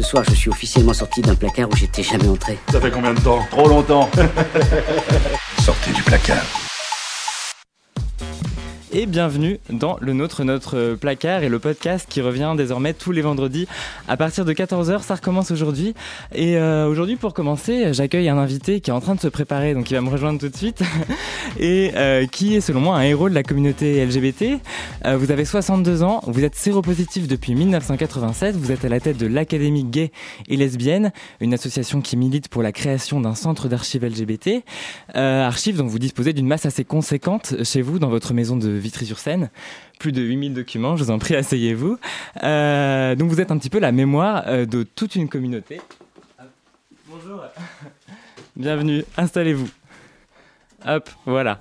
Ce soir, je suis officiellement sorti d'un placard où j'étais jamais entré. Ça fait combien de temps? Trop longtemps. Sortez du placard et bienvenue dans le nôtre, notre placard et le podcast qui revient désormais tous les vendredis à partir de 14h. Ça recommence aujourd'hui. Et euh, aujourd'hui, pour commencer, j'accueille un invité qui est en train de se préparer, donc il va me rejoindre tout de suite, et euh, qui est selon moi un héros de la communauté LGBT. Euh, vous avez 62 ans, vous êtes séropositif depuis 1987, vous êtes à la tête de l'Académie gay et lesbienne, une association qui milite pour la création d'un centre d'archives LGBT. archives dont vous disposez d'une masse assez conséquente chez vous dans votre maison de Vitry-sur-Seine. Plus de 8000 documents, je vous en prie, asseyez-vous. Euh, donc vous êtes un petit peu la mémoire euh, de toute une communauté. Bonjour. Bienvenue, installez-vous. Hop, voilà.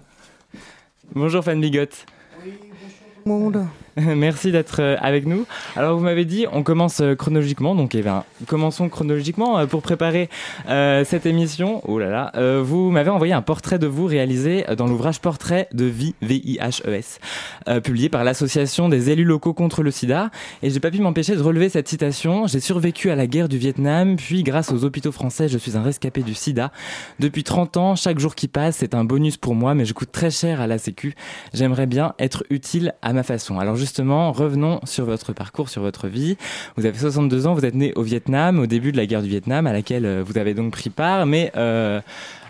Bonjour Fan Bigotte. Oui, bonjour tout le monde. Merci d'être euh, avec nous. Alors vous m'avez dit, on commence euh, chronologiquement, donc eh bien, commençons chronologiquement euh, pour préparer euh, cette émission. Oh là là, euh, vous m'avez envoyé un portrait de vous réalisé dans l'ouvrage Portrait de vie V-I-H-E-S, euh, publié par l'association des élus locaux contre le SIDA. Et j'ai pas pu m'empêcher de relever cette citation. J'ai survécu à la guerre du Vietnam, puis grâce aux hôpitaux français, je suis un rescapé du SIDA. Depuis 30 ans, chaque jour qui passe, c'est un bonus pour moi, mais je coûte très cher à la Sécu. J'aimerais bien être utile à ma façon. Alors justement, revenons sur votre parcours, sur votre vie. Vous avez 62 ans, vous êtes né au Vietnam, au début de la guerre du Vietnam, à laquelle euh, vous avez donc pris part, mais euh,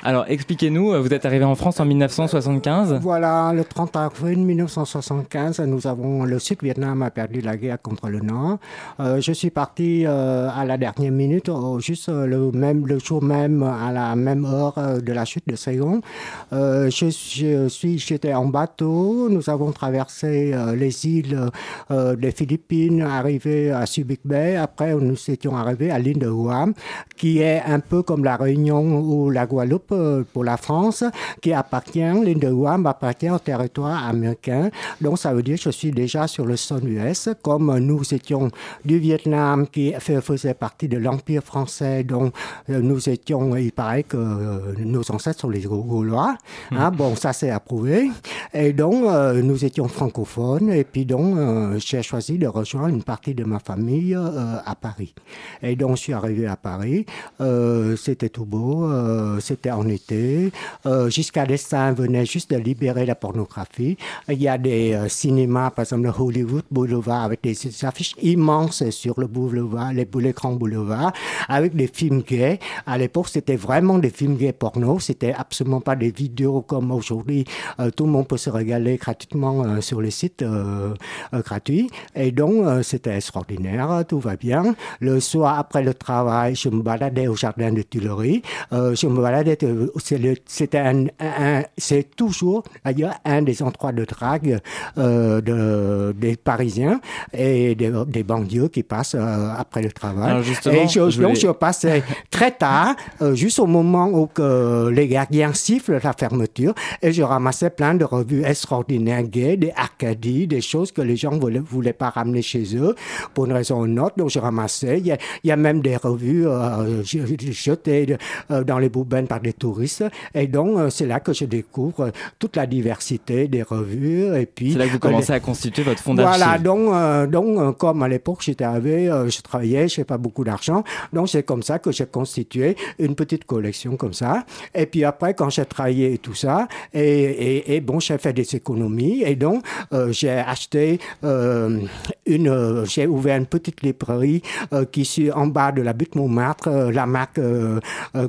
alors, expliquez-nous, vous êtes arrivé en France en 1975 Voilà, le 30 avril 1975, nous avons, le Sud-Vietnam a perdu la guerre contre le Nord. Euh, je suis parti euh, à la dernière minute, euh, juste le, même, le jour même, à la même heure de la chute de Saigon. je, je suis, j'étais en bateau, nous avons traversé les îles des Philippines, arrivé à Subic Bay, après nous étions arrivés à l'île de Guam, qui est un peu comme la Réunion ou la Guadeloupe pour la France qui appartient, l'île de Guam appartient au territoire américain. Donc ça veut dire que je suis déjà sur le sol US. Comme nous étions du Vietnam qui faisait partie de l'Empire français, donc nous étions, il paraît que nos ancêtres sont les Gaulois. Hein, bon, ça c'est approuvé. Et donc euh, nous étions francophones et puis donc euh, j'ai choisi de rejoindre une partie de ma famille euh, à Paris. Et donc je suis arrivé à Paris. c'était tout beau. c'était en été. Euh, venait juste de libérer la pornographie. Il y a des euh, cinémas, par exemple le Hollywood Boulevard, avec des, affiches immenses sur le boulevard, les, les grands boulevards, avec des films gays. À l'époque, c'était vraiment des films gays porno. C'était absolument pas des vidéos comme aujourd'hui. Euh, tout le monde peut se régaler gratuitement euh, sur les sites gratuits. Et donc, c'était extraordinaire. Tout va bien. Le soir, après le travail, je me baladais au jardin de Tuileries. je me baladais c'est un, un, c'est toujours d'ailleurs un des endroits de drague euh, de, des Parisiens et des, des banlieues qui passent euh, après le travail. et je, je donc je passais très tard, euh, juste au moment où les gardiens sifflent la fermeture, et je ramassais plein de revues extraordinaires gays, des Arcadies, des choses que les gens ne voulaient, voulaient, pas ramener chez eux pour une raison ou une autre. Donc je ramassais. Il y a, il y a même des revues euh, jetées dans les boubaines par des touristes. Et donc, c'est là que je découvre toute la diversité des revues. Et puis, c'est là que vous commencez les... à constituer votre fonds d'archives. Voilà, donc, euh, donc comme à l'époque j'étais euh, je travaillais, je n'avais pas beaucoup d'argent. Donc, c'est comme ça que j'ai constitué une petite collection comme ça. Et puis après, quand j'ai travaillé et tout ça, et, et, et bon, j'ai fait des économies. Et donc, euh, j'ai acheté une, j'ai ouvert une petite librairie qui est en bas de la butte Montmartre, la marque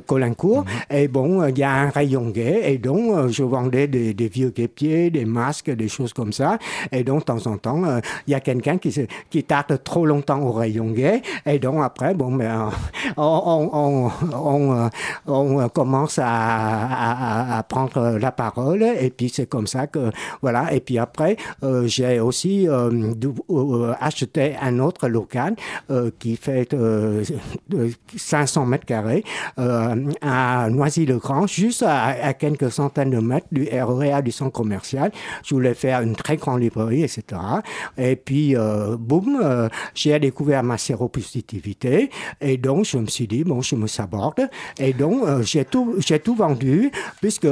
Colincourt. Mm -hmm. Et bon, il y a un rayon gay et donc euh, je vendais des, vieux guépiers, des masques, des choses comme ça. Et donc de temps en temps, euh, il y a quelqu'un qui, qui tarde trop longtemps au rayon gay et donc après, bon, ben, on, on, commence à, prendre la parole et puis c'est comme ça que voilà. Et puis après, euh, j'ai aussi acheté un autre local qui fait 500 mètres carrés à Noisy Lecran, juste à, quelques centaines de mètres du REA du centre commercial. Je voulais faire une très grande librairie, etc. Et puis, euh, boum, euh, j'ai découvert ma séropositivité. Et donc, je me suis dit, bon, je me saborde. Et donc, euh, j'ai tout, tout vendu, puisque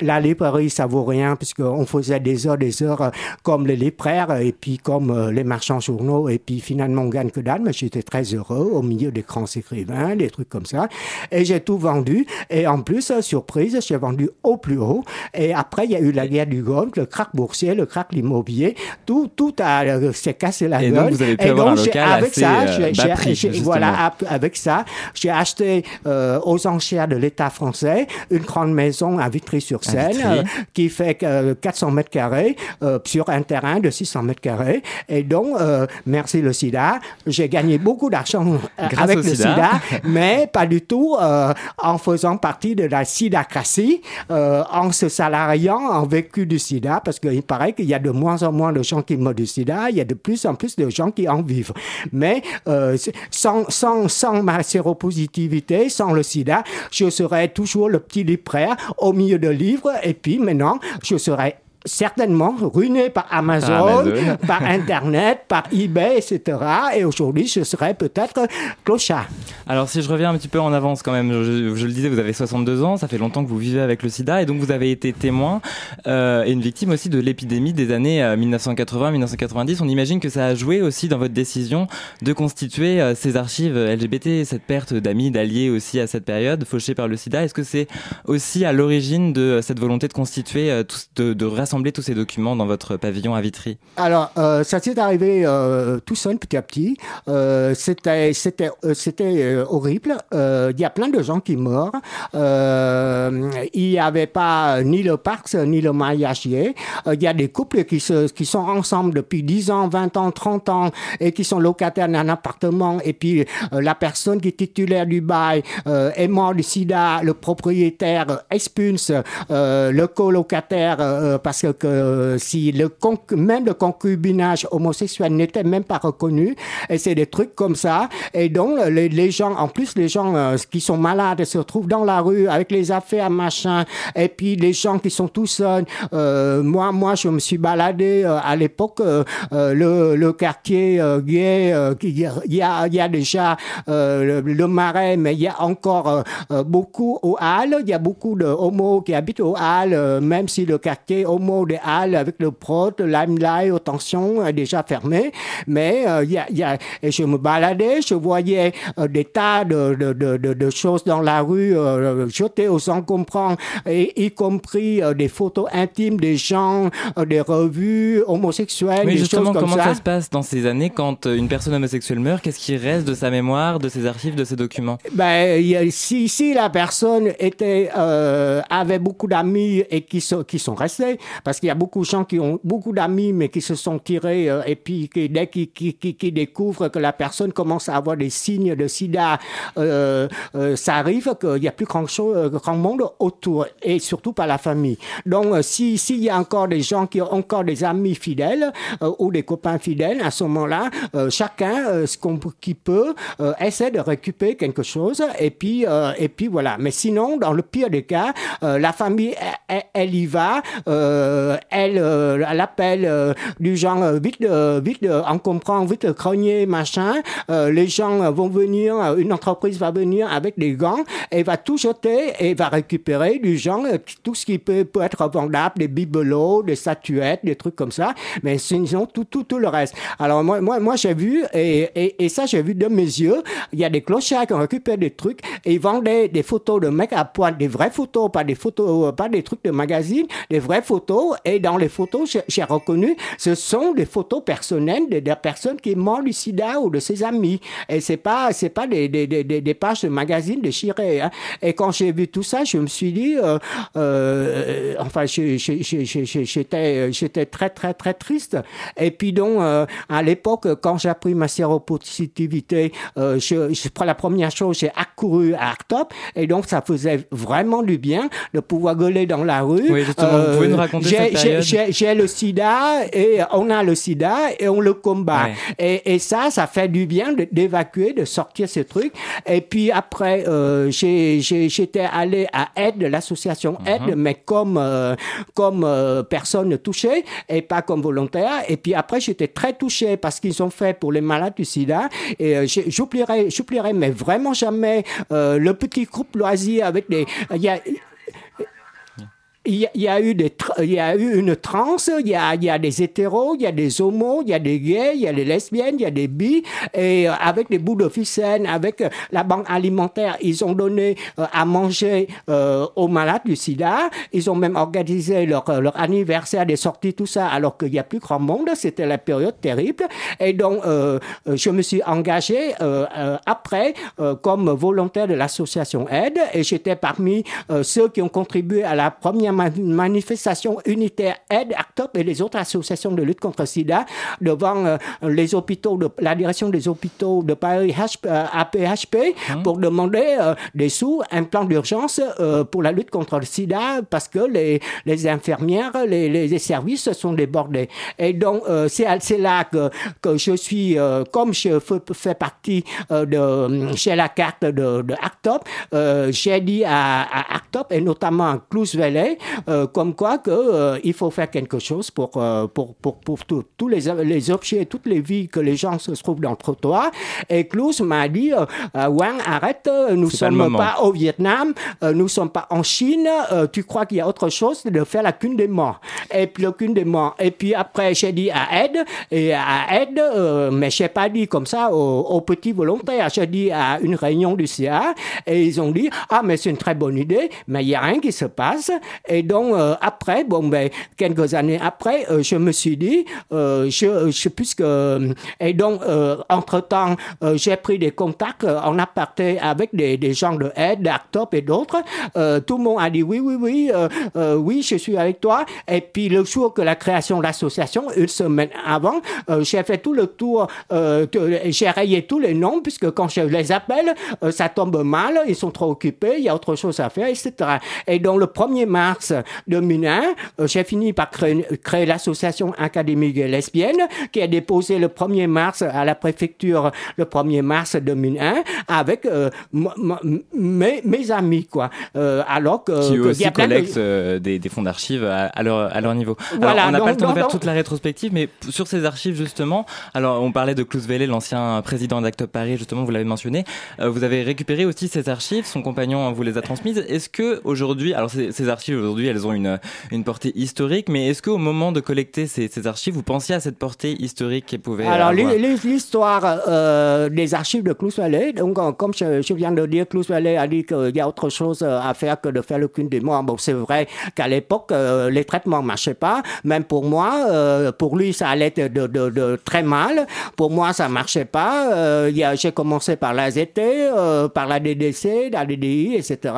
la librairie, ça vaut rien, puisqu'on faisait des heures, des heures comme les libraires, et puis comme les marchands journaux, et puis finalement, on gagne que dalle, mais j'étais très heureux au milieu des grands écrivains, des trucs comme ça. Et j'ai tout vendu. Et en plus, surprise, j'ai vendu au plus haut. Et après, il y a eu la guerre du Golfe, le crack boursier, le crack immobilier. Tout, tout a, s'est cassé la et gueule. Donc vous avez pu avoir un local avec ça, euh, voilà, avec ça, j'ai acheté euh, aux enchères de l'État français une grande maison à Vitry-sur-Seine euh, qui fait 400 mètres carrés sur un terrain de 600 mètres carrés. Et donc, merci le SIDA, j'ai gagné beaucoup d'argent avec le SIDA. mais pas du tout en faisant partie de la sidacratie, en se salariant en vécu du SIDA, parce qu'il paraît qu'il y a de moins en moins de gens qui meurent du SIDA, il y a de plus en plus de gens qui en vivent. Mais euh, sans, sans, sans ma séropositivité, sans le sida, je serais toujours le petit libraire au milieu de livres. Et puis maintenant, je serais certainement ruiné par Amazon, par, Internet, par eBay, etc. Et aujourd'hui, je serais peut-être clochard. Alors, si je reviens un petit peu en avance quand même, je, le disais, vous avez 62 ans, ça fait longtemps que vous vivez avec le sida, et donc vous avez été témoin euh, et une victime aussi de l'épidémie des années 1980-1990. Euh, On imagine que ça a joué aussi dans votre décision de constituer euh, ces archives LGBT, cette perte d'amis, d'alliés aussi à cette période, fauchés par le sida. Est-ce que c'est aussi à l'origine de cette volonté de constituer, de, de rassembler tous ces documents dans votre pavillon à Vitry Alors, euh, ça s'est arrivé euh, tout seul, petit à petit. Euh, c'était, c'était, c'était horrible. Il y a plein de gens qui meurent. il n'y avait pas ni le Parc ni le mariagier. Il y a des couples qui sont ensemble depuis 10 ans, 20 ans, 30 ans et qui sont locataires d'un appartement. Et puis, la personne qui est titulaire du bail est mort du sida. Le propriétaire expulse le colocataire parce que si le même le concubinage homosexuel n'était même pas reconnu, et c'est des trucs comme ça. Et donc, les, gens, en plus, les gens euh, qui sont malades se retrouvent dans la rue avec les affaires, machin, et puis les gens qui sont tout seuls. Euh, moi, moi, je me suis baladé euh, à l'époque, le, le, quartier gay, il y a, y a déjà le, marais, mais il y a encore beaucoup au Halles, il y a beaucoup de homos qui habitent au Halles, même si le quartier homo des halles avec le prod, le limelight, tension est déjà fermé. Mais euh, y, a, y a, et je me baladais, je voyais euh, des tas de, de, de, de, choses dans la rue euh, jetées aux encombrants, et, y compris des photos intimes des gens, des revues homosexuelles, Mais des justement, choses comme comment ça. ça se passe dans ces années quand une personne homosexuelle meurt? Qu'est-ce qui reste de sa mémoire, de ses archives, de ses documents? Ben, si, si la personne était, avait beaucoup d'amis et qui, sont qui sont restés, parce qu'il y a beaucoup de gens qui ont beaucoup d'amis, mais qui se sont tirés, euh, et puis qui, dès qu'ils qui, découvrent que la personne commence à avoir des signes de sida, euh, euh, ça arrive qu'il n'y a plus grand, chose, grand monde autour, et surtout pas la famille. Donc, s'il si y a encore des gens qui ont encore des amis fidèles ou des copains fidèles, à ce moment-là, chacun, ce qu'on qui peut, essaie de récupérer quelque chose, et puis, et puis voilà. Mais sinon, dans le pire des cas, la famille, elle, elle y va. Euh, elle, euh, elle appelle euh, du genre vite, vite, en comprend, vite grenier, machin. les gens vont venir, une entreprise va venir avec des gants et va tout jeter et va récupérer du genre tout ce qui peut, peut être vendable, des bibelots, des statuettes, des trucs comme ça. Mais sinon, tout, tout, tout le reste. Alors moi, moi, moi j'ai vu, et, et, et ça j'ai vu de mes yeux, il y a des clochards qui ont récupéré des trucs et ils vendaient des photos de mecs à poil, des vraies photos, pas des photos, pas des trucs de magazine, des vraies photos et dans les photos, j'ai reconnu, ce sont des photos personnelles de, de personnes qui sont du sida ou de ses amis. Et c'est pas, c'est pas des, des, des, des, pages de magazines déchirées. Hein. Et quand j'ai vu tout ça, je me suis dit, euh, euh, enfin, j'étais, j'étais très, très, très triste. Et puis donc, euh, à l'époque, quand j'ai appris ma séropositivité, euh, je, je, la première chose, j'ai accouru à Arctop. Et donc, ça faisait vraiment du bien de pouvoir gueuler dans la rue. Oui, justement, vous pouvez nous raconter raconter cette période J'ai le sida et on a le sida et on le combat. Et, et, ça, ça fait du bien d'évacuer, de sortir ce truc. Et puis après, euh, j'étais allé à Aide, l'association mhm. Aide, mais comme, euh, comme euh, personne touchée et pas comme volontaire. Et puis après, j'étais très touché parce qu'ils ont fait pour les malades du sida. Et euh, j'oublierai, j'oublierai, mais vraiment jamais le petit groupe loisir avec des. Y a, il y, a eu des, il y a eu une transe, il y a, il y a des hétéros, il y a des homos, il y a des gays, il y a des lesbiennes, il y a des bi, et euh, avec des bouts de ficelle, avec euh, la banque alimentaire, ils ont donné euh, à manger aux malades du sida. Ils ont même organisé leur, leur anniversaire des sorties, tout ça, alors qu'il n'y a plus grand monde. C'était la période terrible. Et donc, je me suis engagé après comme volontaire de l'association Aide, et j'étais parmi ceux qui ont contribué à la première manifestation unitaire aide ACTOP et les autres associations de lutte contre le sida devant euh, les hôpitaux, de, la direction des hôpitaux de Paris APHP euh, hein? pour demander euh, des sous, un plan d'urgence pour la lutte contre le sida parce que les, les infirmières, les, les, services sont débordés. Et donc, c'est là que, que je suis, comme je fais partie de, chez la carte de, de ACTOP, j'ai dit à, à ACTOP et notamment à Clous Valley euh, comme quoi que euh, il faut faire quelque chose pour euh, pour pour, pour tous les les objets, toutes les vies que les gens se trouvent dans le trottoir. Et Klaus m'a dit Wang, arrête, nous sommes pas au Vietnam, nous sommes pas en Chine. tu crois qu'il y a autre chose de faire la cune des morts Et puis la cune des morts. Et puis après j'ai dit à Ed et à Ed, mais j'ai pas dit comme ça aux, petits volontaires. J'ai dit à une réunion du CA et ils ont dit ah mais c'est une très bonne idée, mais il y a rien qui se passe. Et donc, euh, après, bon, ben, quelques années après, euh, je me suis dit, euh, je, je, puisque, et donc, entre-temps, j'ai pris des contacts en aparté avec des, des gens de aide, d'Actop et d'autres. tout le monde a dit oui, oui, oui, oui, je suis avec toi. Et puis, le jour que la création de l'association, une semaine avant, j'ai fait tout le tour, j'ai rayé tous les noms, puisque quand je les appelle, ça tombe mal, ils sont trop occupés, il y a autre chose à faire, etc. Et donc, le 1er mars, mars 2001, euh, j'ai fini par créer, l'association académique lesbienne qui a déposé le 1er mars à la préfecture le 1er mars 2001 avec euh, mes, mes, amis quoi. Euh, alors que qui aussi collectent des, des, fonds d'archives à, leur, à leur niveau. Alors, on n'a pas le temps de faire toute la rétrospective, mais sur ces archives justement, alors on parlait de Klaus Welle, l'ancien président d'Actop Paris, justement, vous l'avez mentionné. vous avez récupéré aussi ces archives, son compagnon vous les a transmises. Est-ce que aujourd'hui, alors ces, ces archives aujourd'hui, elles ont une, une portée historique, mais est-ce qu'au moment de collecter ces, ces, archives, vous pensiez à cette portée historique qu'elles pouvaient Alors, l'histoire euh, des archives de Clous Valley, donc, euh, comme je, viens de dire, Clous Valley a dit qu'il y a autre chose à faire que de faire le cul des morts. Bon, c'est vrai qu'à l'époque, euh, les traitements ne marchaient pas. Même pour moi, pour lui, ça allait de, de, de, très mal. Pour moi, ça marchait pas. J'ai commencé par la ZT, par la DDC, la DDI, etc.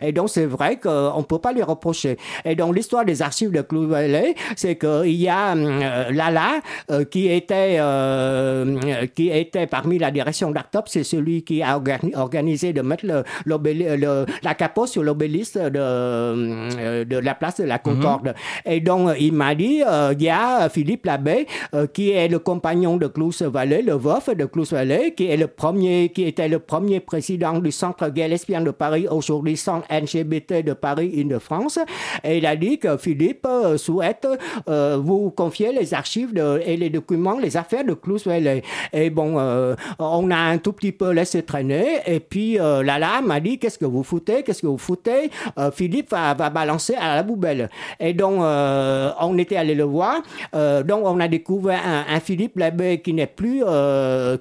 Et donc, c'est vrai qu'on ne peut pas lui reprocher. Et donc, l'histoire des archives de Clou Valley, c'est qu'il y a euh, Lala, euh, qui était, euh, qui était parmi la direction d'Artop, c'est celui qui a organisé de mettre le, le, la capote sur l'obélisque de, de la place de la Concorde. Mhm. Et donc, il m'a dit, il y a Philippe Labbé, qui est le compagnon de Clous Valley, le veuf de Clous Valley, qui est le premier, qui était le premier président du Centre gay lesbien de Paris, aujourd'hui Centre LGBT de Paris, Île-de-France. Et il a dit que Philippe euh, souhaite euh, vous confier les archives et les documents, les affaires de Clouswell. Et bon, euh, on a un tout petit peu laissé traîner. Et puis Lala m'a dit qu'est-ce que vous foutez, qu'est-ce que vous foutez? Philippe va, balancer à la poubelle. Et donc on était allé le voir. donc on a découvert un, Philippe Labbé qui n'est plus,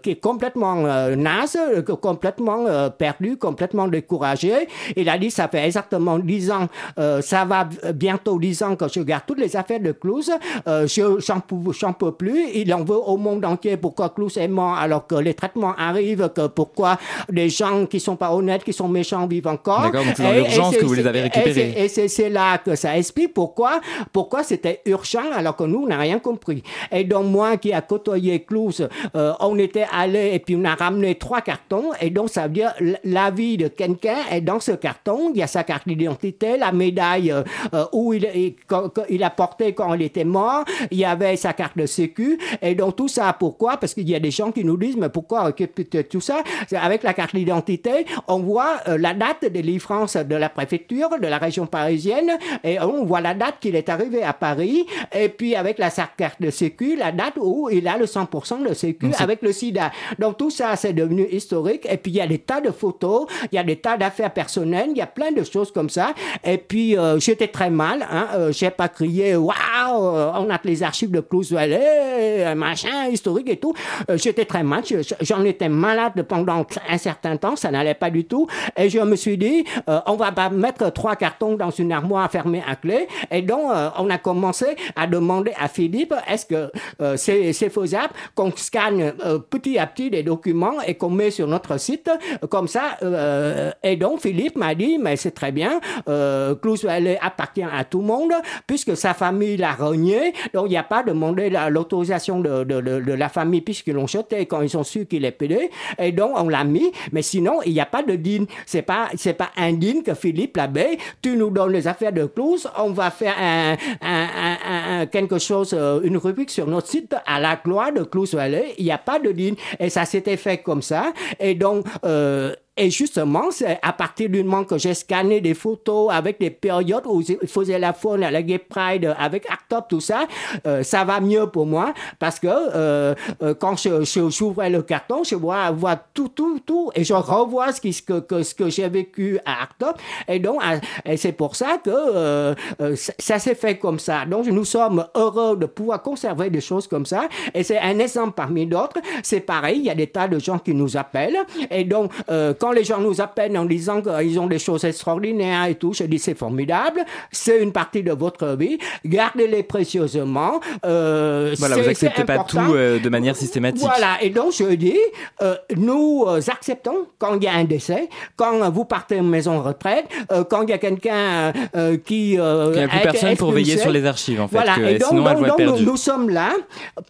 qui est complètement naze, complètement perdu, complètement découragé. Il a dit ça fait exactement dix ans euh, ça va bientôt 10 ans que je garde toutes les affaires de Clouse. Euh, je j'en peux plus. Il en veut au monde entier pourquoi Clouse est mort alors que les traitements arrivent, que pourquoi des gens qui sont pas honnêtes, qui sont méchants vivent encore? D'accord, donc c'est dans l'urgence que vous les avez récupérés. Et c'est là que ça explique pourquoi pourquoi c'était urgent alors que nous, on n'a rien compris. Et donc moi qui a côtoyé Clouse, euh, on était allé et puis on a ramené trois cartons et donc ça veut dire la vie de quelqu'un est dans ce carton. Il y a sa carte d'identité, la médaille portefeuille où il, il, a porté quand il était mort. Il y avait sa carte de sécu. Et donc tout ça, pourquoi? Parce qu'il y a des gens qui nous disent, mais pourquoi tout ça? Avec la carte d'identité, on voit la date de livrances de la préfecture, de la région parisienne, et on voit la date qu'il est arrivé à Paris, et puis avec la carte de sécu, la date où il a le 100% de sécu avec le sida. Donc tout ça, c'est devenu historique, et puis il y a des tas de photos, il y a des tas d'affaires personnelles, il y a plein de choses comme ça, et puis euh, j'étais très mal, hein, euh, j'ai pas crié, waouh, on a les archives de Clous Valley, machin, historique et tout, euh, j'étais très mal, j'en étais malade pendant un certain temps, ça n'allait pas du tout, et je me suis dit, euh, on va pas mettre trois cartons dans une armoire fermée à clé. Et donc, euh, on a commencé à demander à Philippe, est-ce que euh, c'est faisable qu'on scanne petit à petit des documents et qu'on met sur notre site comme ça. et donc, Philippe m'a dit, mais c'est très bien, euh, appartient à tout le monde puisque sa famille l'a renié. Donc, il n'y a pas demandé l'autorisation de, la famille puisqu'ils l'ont jeté quand ils ont su qu'il est pédé. Et donc, on l'a mis. Mais sinon, il n'y a pas de DIN. C'est pas, c'est pas indigne que Philippe Labbé, tu nous donnes les affaires de Clous, on va faire quelque chose, euh, une rubrique sur notre site à la gloire de Clous Valley. Il n'y a pas de digne. Et ça s'était fait comme ça. Et donc, euh, et justement, c'est à partir du moment que j'ai scanné des photos avec des périodes où il faisait la faune à la Gay Pride avec Arctop, tout ça, euh, ça va mieux pour moi parce que euh, euh quand je, j'ouvrais le carton, je vois, vois tout, tout, tout et je revois ce, qui, ce que, ce que j'ai vécu à Arctop. Et donc, et c'est pour ça que euh, euh, ça, ça s'est fait comme ça. Donc, nous sommes heureux de pouvoir conserver des choses comme ça. Et c'est un exemple parmi d'autres. C'est pareil, il y a des tas de gens qui nous appellent. Et donc, quand quand les gens nous appellent en disant qu'ils ont des choses extraordinaires et tout, je dis c'est formidable, c'est une partie de votre vie, gardez-les précieusement. Euh, voilà, vous acceptez pas tout euh, de manière systématique. Voilà, et donc je dis, euh, nous acceptons quand il y a un décès, quand vous partez en maison de retraite, quand il y a quelqu'un qui... il n'y a plus personne pour veiller sur les archives, en fait, voilà. Que, et donc, sinon donc, elle donc nous, nous, sommes là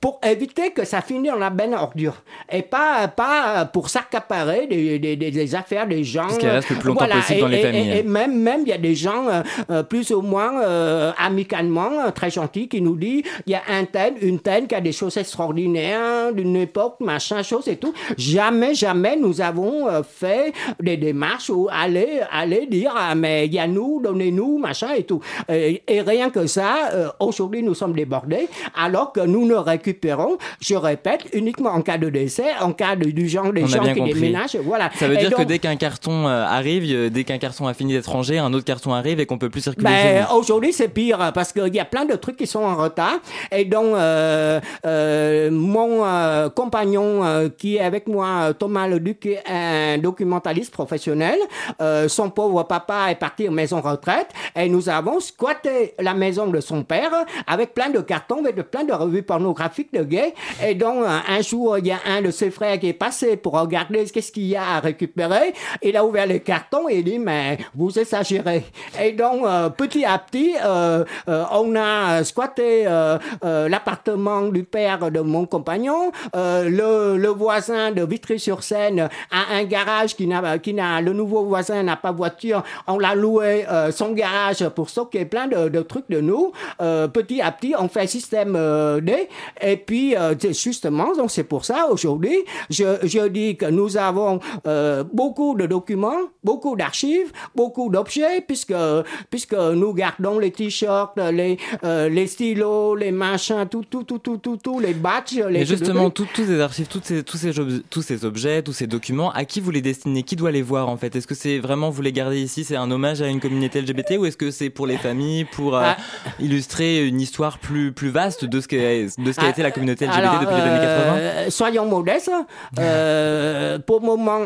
pour éviter que ça finisse dans la benne ordure, et pas, pas pour s'accaparer des, des, des affaires des gens. Parce qu'elle reste le plus longtemps possible dans les familles. Et, même, même, il y a des gens euh, euh, plus ou moins euh, amicalement très gentils qui nous disent il y a un tel, une telle qui a des choses extraordinaires d'une époque, machin, chose et tout. Jamais, jamais nous avons fait des démarches où aller, aller dire ah, mais il y a nous, donnez-nous, machin et tout. Et, rien que ça, aujourd'hui nous sommes débordés, alors que nous ne récupérons, je répète, uniquement en cas de décès, en cas de, du genre des gens qui déménagent. Voilà. Ça veut dire que dès qu'un carton euh, arrive, dès qu'un carton a fini d'être rangé, un autre carton arrive et qu'on peut plus circuler. Ben, aujourd'hui, c'est pire parce qu'il y a plein de trucs qui sont en retard. Et donc, euh, euh, mon euh, compagnon euh, qui est avec moi, Thomas Leduc, est un documentaliste professionnel. son pauvre papa est parti en maison retraite et nous avons squatté la maison de son père avec plein de cartons, avec plein de revues pornographiques de gays. Et donc, un jour, il y a un de ses frères qui est passé pour regarder qu'est-ce qu'il y a à récupérer il a ouvert les cartons et il dit, mais vous exagérez. Et donc, euh, petit à petit, euh, euh, on a squatté l'appartement du père de mon compagnon. Le, le, voisin de Vitry-sur-Seine a un garage qui n'a, qui n'a, le nouveau voisin n'a pas voiture. On l'a loué son garage pour stocker plein de, trucs de nous. petit à petit, on fait système D. Et puis, justement, donc c'est pour ça, aujourd'hui, je, je dis que nous avons beaucoup de documents, beaucoup d'archives, beaucoup d'objets, puisque, puisque nous gardons les t-shirts, les, euh, les stylos, les machins, tout, tout, tout, tout, tout, tout les badges. Les Mais justement, tous ces archives, tous ces, tous, ces, tous ces objets, tous ces documents, à qui vous les destinez? Qui doit les voir en fait? Est-ce que c'est vraiment vous les gardez ici C'est un hommage à une communauté LGBT ou est-ce que c'est pour les familles, pour euh, ah. illustrer une histoire plus, plus vaste de ce qu'a qu'a ah, été la communauté LGBT depuis les années 80 euh, Soyons modestes. pour le moment,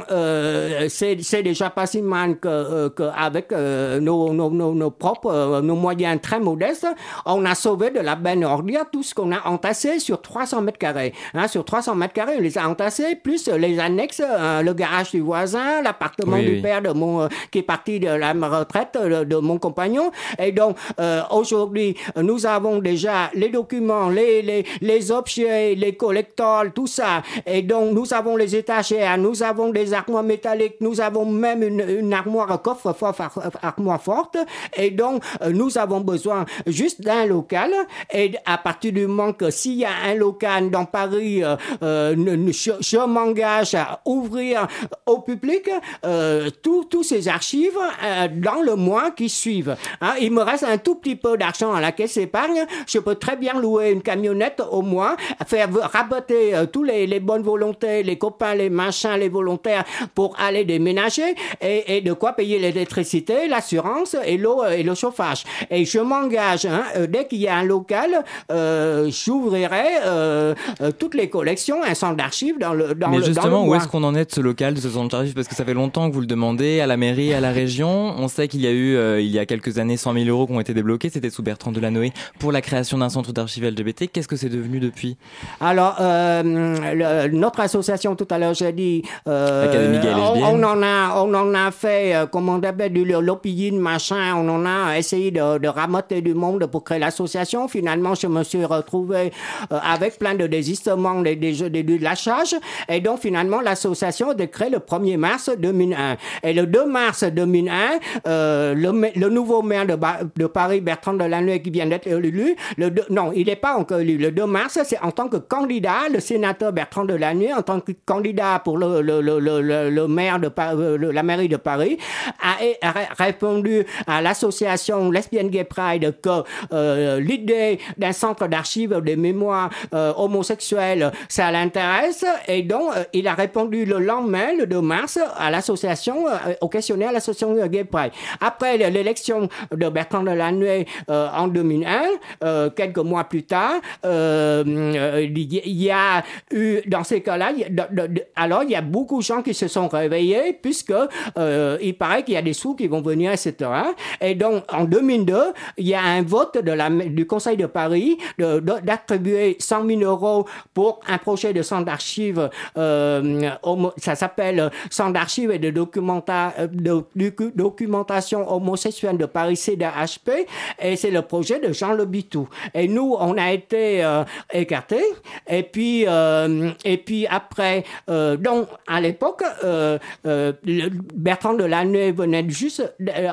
euh, c'est déjà pas si mal qu'avec euh, nos, nos, nos, propres euh, nos moyens très modestes, on a sauvé de la benne ordure tout ce qu'on a entassé sur 300 mètres carrés. Hein, sur 300 mètres carrés, on les a entassés, plus les annexes, le garage du voisin, l'appartement du père de mon, qui est parti de la retraite de, mon compagnon. Et donc, aujourd'hui, nous avons déjà les documents, les, les, les objets, les collecteurs, tout ça. Et donc, nous avons les étagères, nous avons des armoires Nous avons même une, armoire coffre-fort, armoire forte. Et donc, nous avons besoin juste d'un local. Et à partir du moment que s'il y a un local dans Paris, je, m'engage à ouvrir au public tous ces archives dans le mois qui suivent. Hein, il me reste un tout petit peu d'argent à la caisse épargne. Je peux très bien louer une camionnette au mois, faire raboter euh, tous les, bonnes volontés, les copains, les machins, les volontaires pour aller déménager et, et de quoi payer l'électricité, l'assurance et l'eau et le chauffage. Et je m'engage, hein, euh, dès qu'il y a un local, euh, j'ouvrirai euh, euh, toutes les collections, un centre d'archives dans le dans Mais justement, où est-ce qu'on en est de ce local, de ce centre d'archives? Parce que ça fait longtemps que vous le demandez à la mairie, à la région. On sait qu'il y a eu, il y a quelques années, 100 000 euros qui ont été débloqués. C'était sous Bertrand Delanoë pour la création d'un centre d'archives LGBT. Qu'est-ce que c'est devenu depuis? Alors, euh, notre association, tout à l'heure, j'ai dit, euh, on, on, en a, on en a fait, euh, comment on appelle, du lobbying, machin. On en a essayé de, de ramoter du monde pour créer l'association. Finalement, je me suis retrouvé euh, avec plein de désistements des, des, des, de lâchage. Et donc, finalement, l'association a été créée le 1er mars 2001. Et le 2 mars 2001, euh, le, le, nouveau maire de, de Paris, Bertrand Delanoë, qui vient d'être élu, le non, il n'est pas encore élu. Le 2 mars, c'est en tant que candidat, le sénateur Bertrand Delanoë, en tant que candidat pour le, le, le, le maire de euh, la mairie de Paris, a, répondu à l'association Lesbian Gay Pride que euh, l'idée d'un centre d'archives des mémoires euh, homosexuelles, ça l'intéresse. Et donc, euh, il a répondu le lendemain, le 2 mars, à l'association, au questionnaire à l'association Gay Pride. Après l'élection de Bertrand Delanoë en 2001, quelques mois plus tard, il y a eu, dans ces cas-là, alors il y a beaucoup de gens qui se sont réveillés puisque il paraît qu'il y a des sous qui vont venir, etc. Et donc, en 2002, il y a un vote de la, du Conseil de Paris d'attribuer 100 000 euros pour un projet de centre d'archives, euh, ça s'appelle Centre d'archives et de, de, documentation homosexuelle de Paris CDHP, et c'est le projet de Jean Lebitou. Et nous, on a été euh, écartés, et puis, euh, et puis après, euh, donc, à l'époque, euh, euh, Bertrand Delanoë venait juste,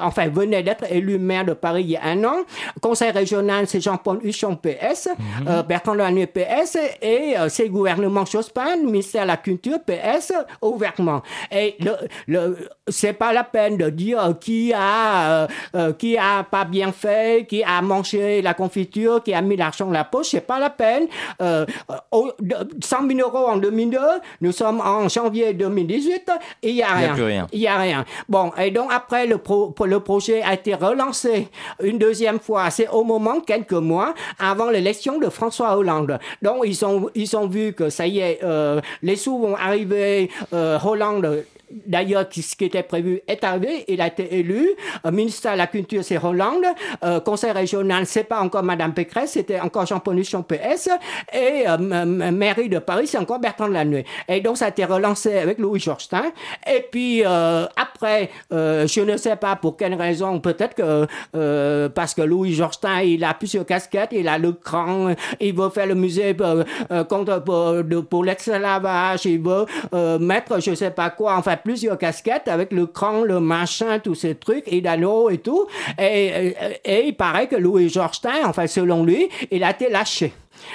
enfin, venait d'être élu maire de Paris il y a un an. Conseil régional, c'est Jean-Paul Huchon, PS. Mhm. Euh, Bertrand Delanoë, PS. Et euh, c'est le gouvernement Jospin, ministère de la Culture, PS, ouvertement. Et le, le, c'est pas la peine de dire qui a, euh, qui a pas bien fait, qui a mangé la confiture, qui a mis l'argent dans la poche. C'est pas la peine. 100 000 euros en 2002, nous sommes en janvier 2018 et il y a rien. Il y a rien. Il y a rien. Bon, et donc après, le, pro, le projet a été relancé une deuxième fois. C'est au moment, quelques mois, avant l'élection de François Hollande. Donc, ils ont, ils ont vu que ça y est, euh, les sous vont arriver, euh, Hollande D'ailleurs, ce qui était prévu est arrivé. Il a été élu. Euh, ministre de la Culture, c'est Hollande. Euh, conseil régional, c'est pas encore Madame Pécresse, c'était encore Jean-Paul PS. Et euh, mairie de Paris, c'est encore Bertrand Delanoë. Et donc, ça a été relancé avec Louis Georgestin. Et puis, euh, après, euh, je ne sais pas pour quelle raison, peut-être que euh, parce que Louis Georgestin, il a plusieurs casquettes, il a le cran, il veut faire le musée contre, pour, pour l'esclavage, il veut mettre je sais pas quoi, enfin, plusieurs casquettes avec le cran, le machin, tous ces trucs, et d'anneaux et tout. Et, et, il paraît que Louis Georgestin, enfin selon lui, il a été lâché.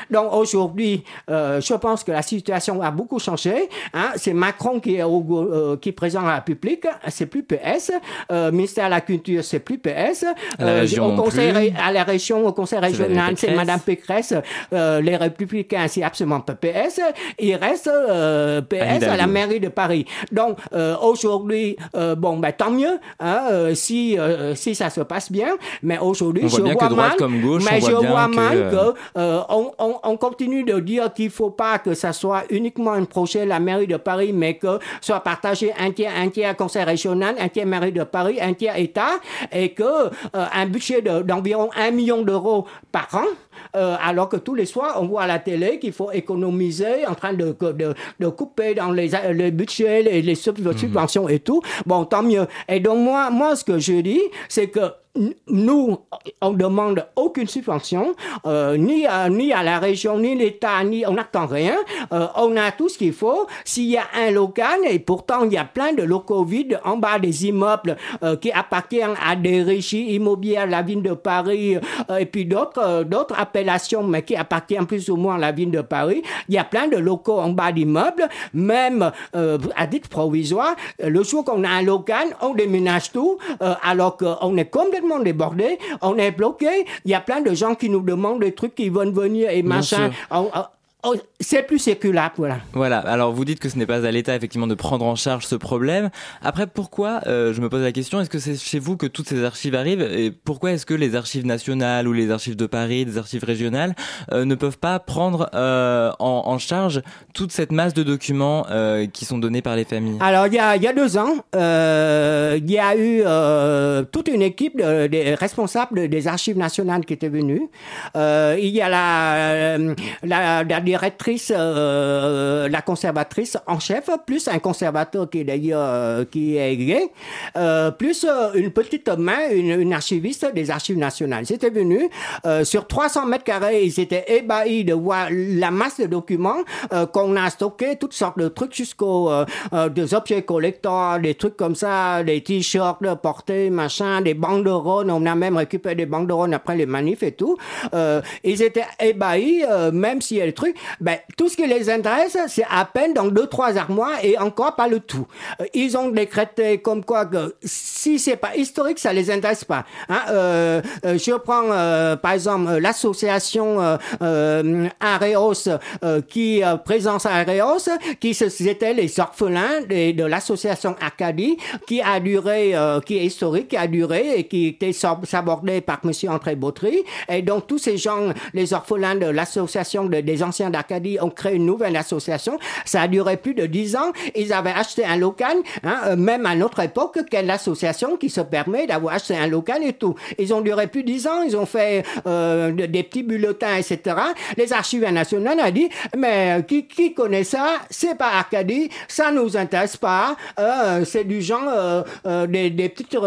Donc aujourd'hui, euh, je pense que la situation a beaucoup changé. Hein. C'est Macron qui est, au, euh, qui est présent à la République, c'est plus PS. Euh, ministère de la Culture, c'est plus PS. Euh, au conseil, à la région, au conseil régional, c'est Madame Pécresse. Euh, les Républicains, c'est absolument pas PS. Il reste euh, PS à la mairie de Paris. Donc aujourd'hui, bon, ben tant mieux hein, si si ça se passe bien. Mais aujourd'hui, je vois mal. mais je vois mal que on, on, continue de dire qu'il faut pas que ça soit uniquement un projet la mairie de Paris, mais que soit partagé un tiers, un tiers conseil régional, un tiers mairie de Paris, un tiers État, et que euh, un budget d'environ un million d'euros par an, euh, alors que tous les soirs, on voit à la télé qu'il faut économiser en train de, de, de couper dans les, les budgets, les, les mhm. subventions et tout. Bon, tant mieux. Et donc, moi, moi ce que je dis, c'est que nous, on demande aucune subvention, euh, ni, à, ni à la région, ni l'État, ni on n'attend rien. Euh, on a tout ce qu'il faut. S'il y a un local, et pourtant il y a plein de locaux vides en bas des immeubles euh, qui appartiennent à des régies immobilières, la ville de Paris, et puis d'autres d'autres appellations, mais qui appartiennent plus ou moins à la ville de Paris. Il y a plein de locaux en bas d'immeubles, même à titre provisoire. Le jour qu'on a un local, on déménage tout, alors qu'on est complètement débordé, on est bloqué. Il y a plein de gens qui nous demandent des trucs qui vont venir et machin. Oh, c'est plus séculaire, voilà. Voilà. Alors, vous dites que ce n'est pas à l'État, effectivement, de prendre en charge ce problème. Après, pourquoi, euh, je me pose la question, est-ce que c'est chez vous que toutes ces archives arrivent Et pourquoi est-ce que les archives nationales ou les archives de Paris, des archives régionales, euh, ne peuvent pas prendre euh, en, en, charge toute cette masse de documents euh, qui sont donnés par les familles? Alors, il y a, il y a deux ans, euh, il y a eu toute une équipe de, des responsables des archives nationales qui était venue. il y a la, la, la euh, la conservatrice en chef, plus un conservateur qui est d'ailleurs euh, qui est gay, euh, plus une petite main, une, archiviste des archives nationales. Ils étaient venus sur 300 mètres carrés, ils étaient ébahis de voir la masse de documents qu'on a stockés, toutes sortes de trucs jusqu'aux des objets collecteurs, des trucs comme ça, des t-shirts portés, machin, des banderoles. On a même récupéré des banderoles après les manifs et tout. ils étaient ébahis, même s'il y a des trucs ben, tout ce qui les intéresse, c'est à peine dans deux, trois armoires et encore pas le tout. Euh, ils ont décrété comme quoi que si c'est pas historique, ça les intéresse pas. Hein, euh, euh je prends euh, par exemple l'association euh, Areos qui présence Areos, qui c'était les orphelins de, de l'association Acadie, qui a duré, qui est historique, qui a duré et qui était sabordé par Monsieur André Bautry. Et donc tous ces gens, les orphelins de l'association des anciens d'Acadie ont créé une nouvelle association. Ça a duré plus de dix ans. Ils avaient acheté un local, hein, euh, même à notre époque, quelle association qui se permet d'avoir acheté un local et tout. Ils ont duré plus de dix ans. Ils ont fait euh, des petits bulletins, etc. Les archives nationales ont dit, mais euh, qui, qui connaît ça? C'est pas Acadie, ça nous intéresse pas. C'est du genre des, petites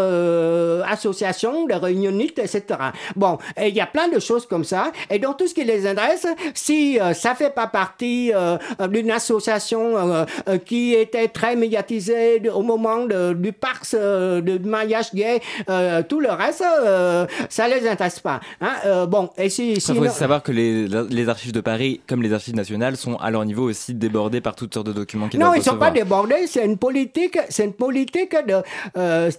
associations, des réunionites, etc. Bon, il y a plein de choses comme ça. Et donc tout ce qui les intéresse, si ça fait pas partie euh, d'une association euh, euh, qui était très médiatisée au moment du Parc de mariage gay. tout le reste, ça les intéresse pas. Hein. bon, et si, Il faut savoir que les, les, archives de Paris, comme les archives nationales, sont à leur niveau aussi débordées par toutes sortes de documents. Non, ils ne sont pas débordés. C'est une politique, c'est une politique de,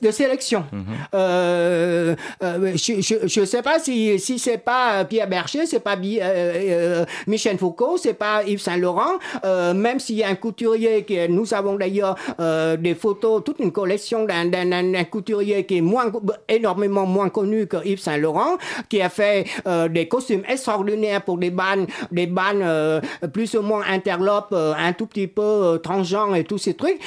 de sélection. Mhm. je ne sais pas si, si c'est pas Pierre Berger, c'est pas Michel Foucault, c'est pas Yves Saint Laurent, euh, même s'il y a un couturier qui nous avons d'ailleurs euh, des photos, toute une collection d'un couturier qui est moins énormément moins connu que Yves Saint Laurent, qui a fait euh, des costumes extraordinaires pour des bannes, des bannes plus ou moins interlopes, un tout petit peu transgenres et tous ces trucs.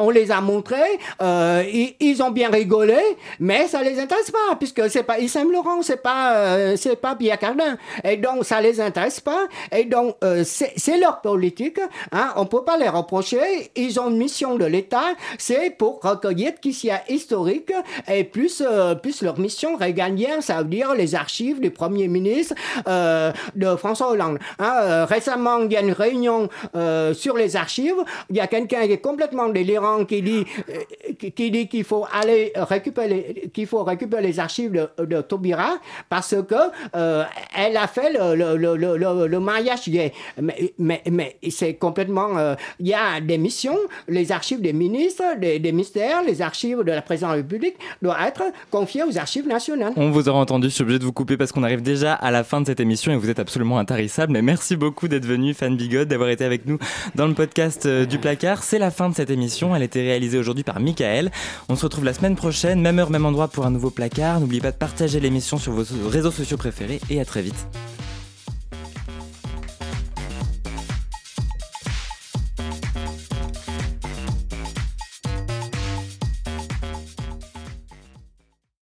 on les a montrés, ils, ils, ont bien rigolé, mais ça les intéresse pas puisque c'est pas Yves Saint Laurent, c'est pas c'est pas Pierre Cardin, et donc ça les intéresse pas, et donc c'est leur politique. Hein, on peut pas les reprocher. Ils ont une mission de l'État, c'est pour recueillir qui s'y a historique et plus euh, plus leur mission régalienne, ça veut dire les archives du Premier ministre euh, de François Hollande. Hein, euh, récemment, il y a une réunion sur les archives. Il y a quelqu'un qui est complètement délirant qui dit qui dit qu'il faut aller récupérer qu'il faut récupérer les archives de, de Taubira parce que elle a fait le, le, le, le mariage mais, c'est complètement. Euh, il y a des missions, les archives des ministres, des, des ministères, les archives de la présidence de la République doivent être confiées aux archives nationales. On vous aura entendu, je suis obligé de vous couper parce qu'on arrive déjà à la fin de cette émission et vous êtes absolument intarissable. Mais merci beaucoup d'être venu, Fan Bigot, d'avoir été avec nous dans le podcast euh, du placard. C'est la fin de cette émission. Elle a été réalisée aujourd'hui par Michael. On se retrouve la semaine prochaine, même heure, même endroit pour un nouveau placard. N'oubliez pas de partager l'émission sur vos réseaux sociaux préférés et à très vite.